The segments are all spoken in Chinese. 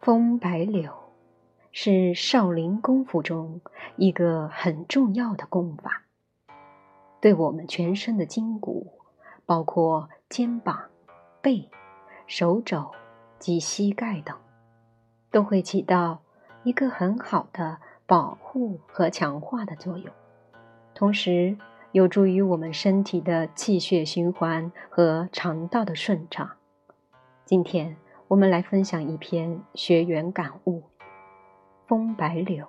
风白柳是少林功夫中一个很重要的功法，对我们全身的筋骨，包括肩膀、背、手肘及膝盖等，都会起到一个很好的保护和强化的作用，同时有助于我们身体的气血循环和肠道的顺畅。今天。我们来分享一篇学员感悟：风白柳，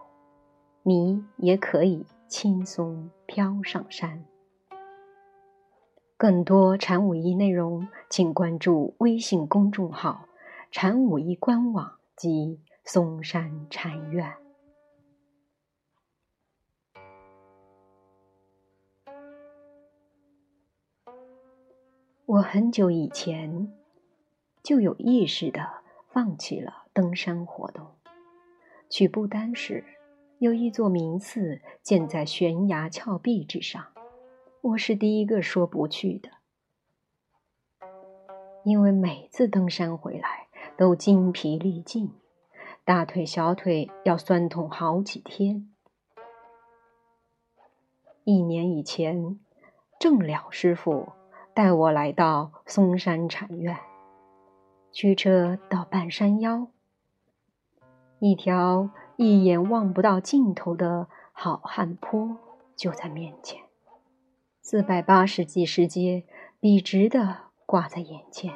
你也可以轻松飘上山。更多禅武艺内容，请关注微信公众号“禅武艺官网”及嵩山禅院。我很久以前。就有意识地放弃了登山活动。去不丹时，有一座名寺建在悬崖峭壁之上，我是第一个说不去的，因为每次登山回来都精疲力尽，大腿、小腿要酸痛好几天。一年以前，郑了师傅带我来到嵩山禅院。驱车到半山腰，一条一眼望不到尽头的好汉坡就在面前，四百八十计石阶笔直的挂在眼前。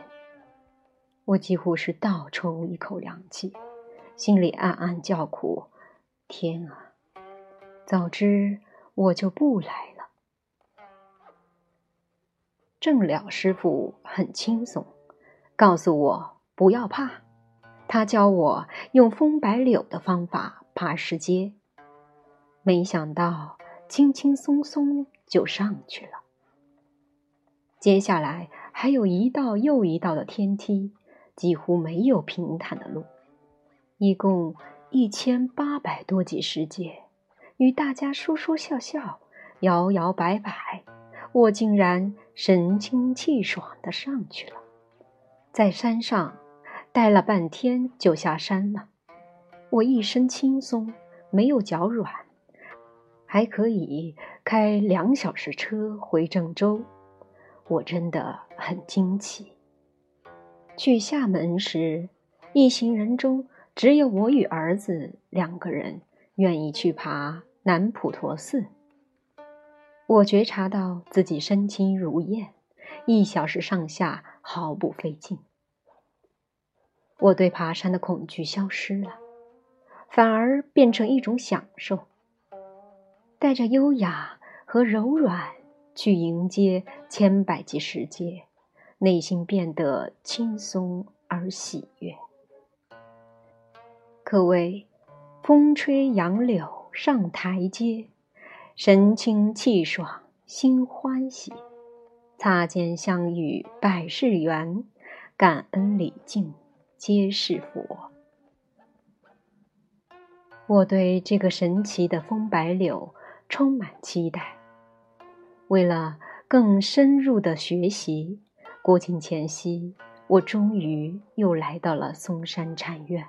我几乎是倒抽一口凉气，心里暗暗叫苦：天啊，早知我就不来了。郑了师傅很轻松。告诉我不要怕，他教我用风白柳的方法爬石阶，没想到轻轻松松就上去了。接下来还有一道又一道的天梯，几乎没有平坦的路，一共一千八百多级石阶，与大家说说笑笑，摇摇摆摆，我竟然神清气爽地上去了。在山上待了半天，就下山了。我一身轻松，没有脚软，还可以开两小时车回郑州。我真的很惊奇。去厦门时，一行人中只有我与儿子两个人愿意去爬南普陀寺。我觉察到自己身轻如燕。一小时上下毫不费劲，我对爬山的恐惧消失了，反而变成一种享受。带着优雅和柔软去迎接千百级石阶，内心变得轻松而喜悦。可谓风吹杨柳上台阶，神清气爽心欢喜。擦肩相遇百世缘，感恩礼敬皆是佛。我对这个神奇的风白柳充满期待。为了更深入的学习，国庆前夕，我终于又来到了嵩山禅院。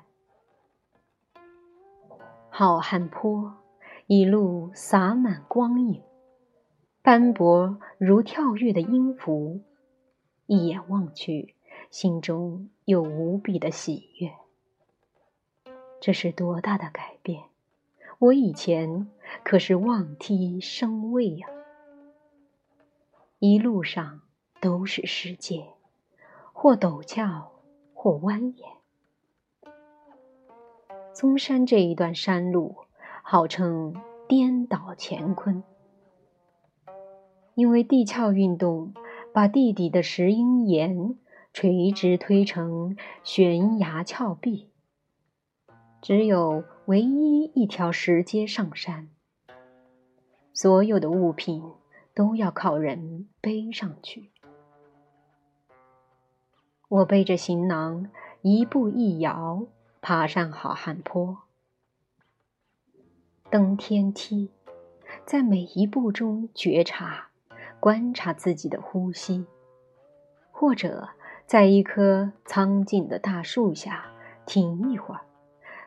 好汉坡一路洒满光影。斑驳如跳跃的音符，一眼望去，心中有无比的喜悦。这是多大的改变！我以前可是望梯生畏呀。一路上都是世界，或陡峭，或蜿蜒。嵩山这一段山路号称颠倒乾坤。因为地壳运动把地底的石英岩垂直推成悬崖峭壁，只有唯一一条石阶上山，所有的物品都要靠人背上去。我背着行囊，一步一摇爬上好汉坡，登天梯，在每一步中觉察。观察自己的呼吸，或者在一棵苍劲的大树下停一会儿，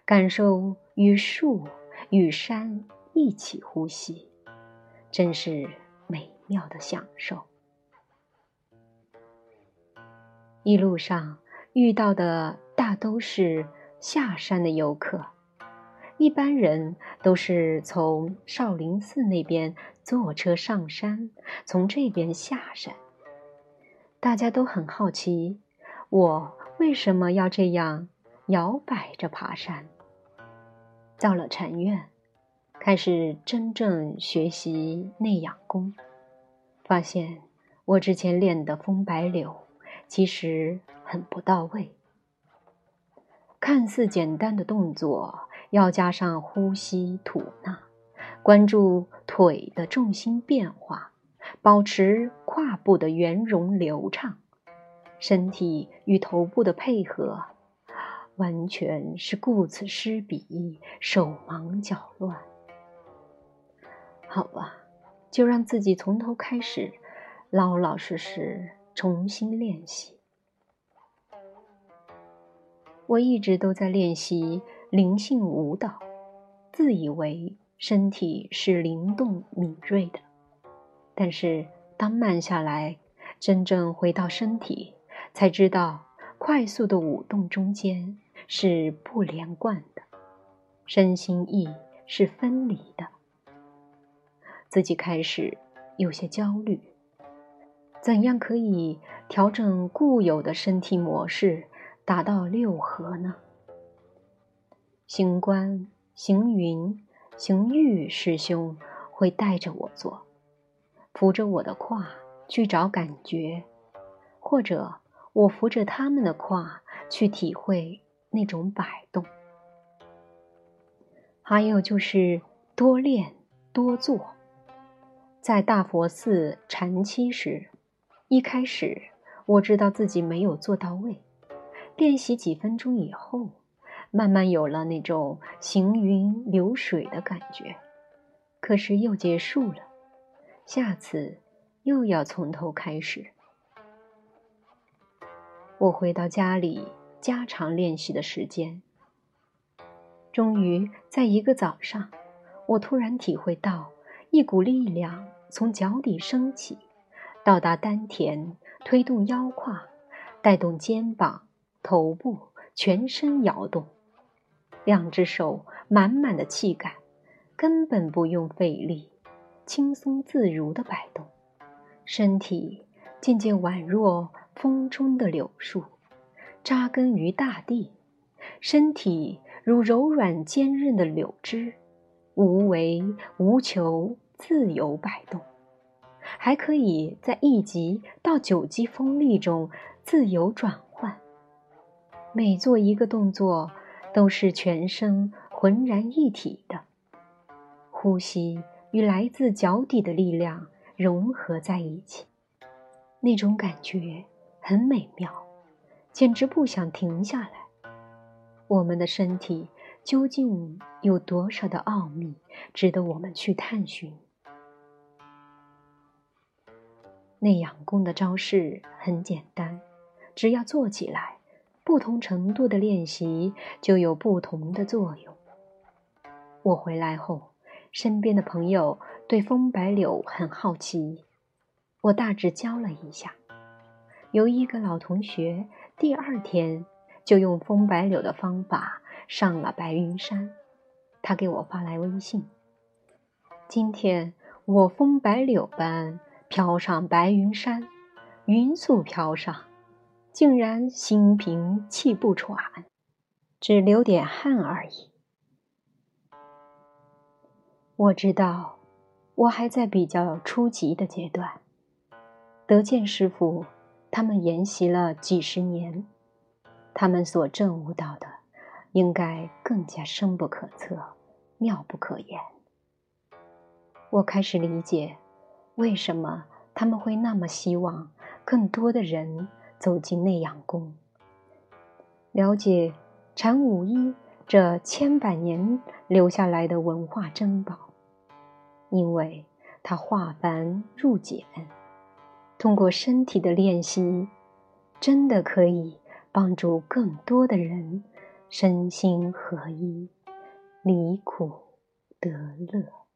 感受与树与山一起呼吸，真是美妙的享受。一路上遇到的大都是下山的游客，一般人都是从少林寺那边坐车上山，从这边下山。大家都很好奇，我为什么要这样摇摆着爬山？到了禅院，开始真正学习内养功，发现我之前练的风白柳其实很不到位。看似简单的动作，要加上呼吸吐纳，关注腿的重心变化。保持胯部的圆融流畅，身体与头部的配合，完全是顾此失彼，手忙脚乱。好吧，就让自己从头开始，老老实实重新练习。我一直都在练习灵性舞蹈，自以为身体是灵动敏锐的。但是，当慢下来，真正回到身体，才知道快速的舞动中间是不连贯的，身心意是分离的。自己开始有些焦虑，怎样可以调整固有的身体模式，达到六合呢？行观、行云、行玉师兄会带着我做。扶着我的胯去找感觉，或者我扶着他们的胯去体会那种摆动。还有就是多练多做。在大佛寺禅期时，一开始我知道自己没有做到位，练习几分钟以后，慢慢有了那种行云流水的感觉，可是又结束了。下次又要从头开始。我回到家里，加长练习的时间。终于在一个早上，我突然体会到一股力量从脚底升起，到达丹田，推动腰胯，带动肩膀、头部，全身摇动。两只手满满的气感，根本不用费力。轻松自如的摆动，身体渐渐宛若风中的柳树，扎根于大地；身体如柔软坚韧的柳枝，无为无求，自由摆动，还可以在一级到九级风力中自由转换。每做一个动作，都是全身浑然一体的呼吸。与来自脚底的力量融合在一起，那种感觉很美妙，简直不想停下来。我们的身体究竟有多少的奥秘，值得我们去探寻？内养功的招式很简单，只要做起来，不同程度的练习就有不同的作用。我回来后。身边的朋友对风白柳很好奇，我大致教了一下。有一个老同学第二天就用风白柳的方法上了白云山，他给我发来微信：“今天我风白柳般飘上白云山，匀速飘上，竟然心平气不喘，只流点汗而已。”我知道，我还在比较初级的阶段。德建师傅他们研习了几十年，他们所证悟到的，应该更加深不可测、妙不可言。我开始理解，为什么他们会那么希望更多的人走进内养宫，了解禅武医这千百年留下来的文化珍宝。因为它化繁入简，通过身体的练习，真的可以帮助更多的人身心合一，离苦得乐。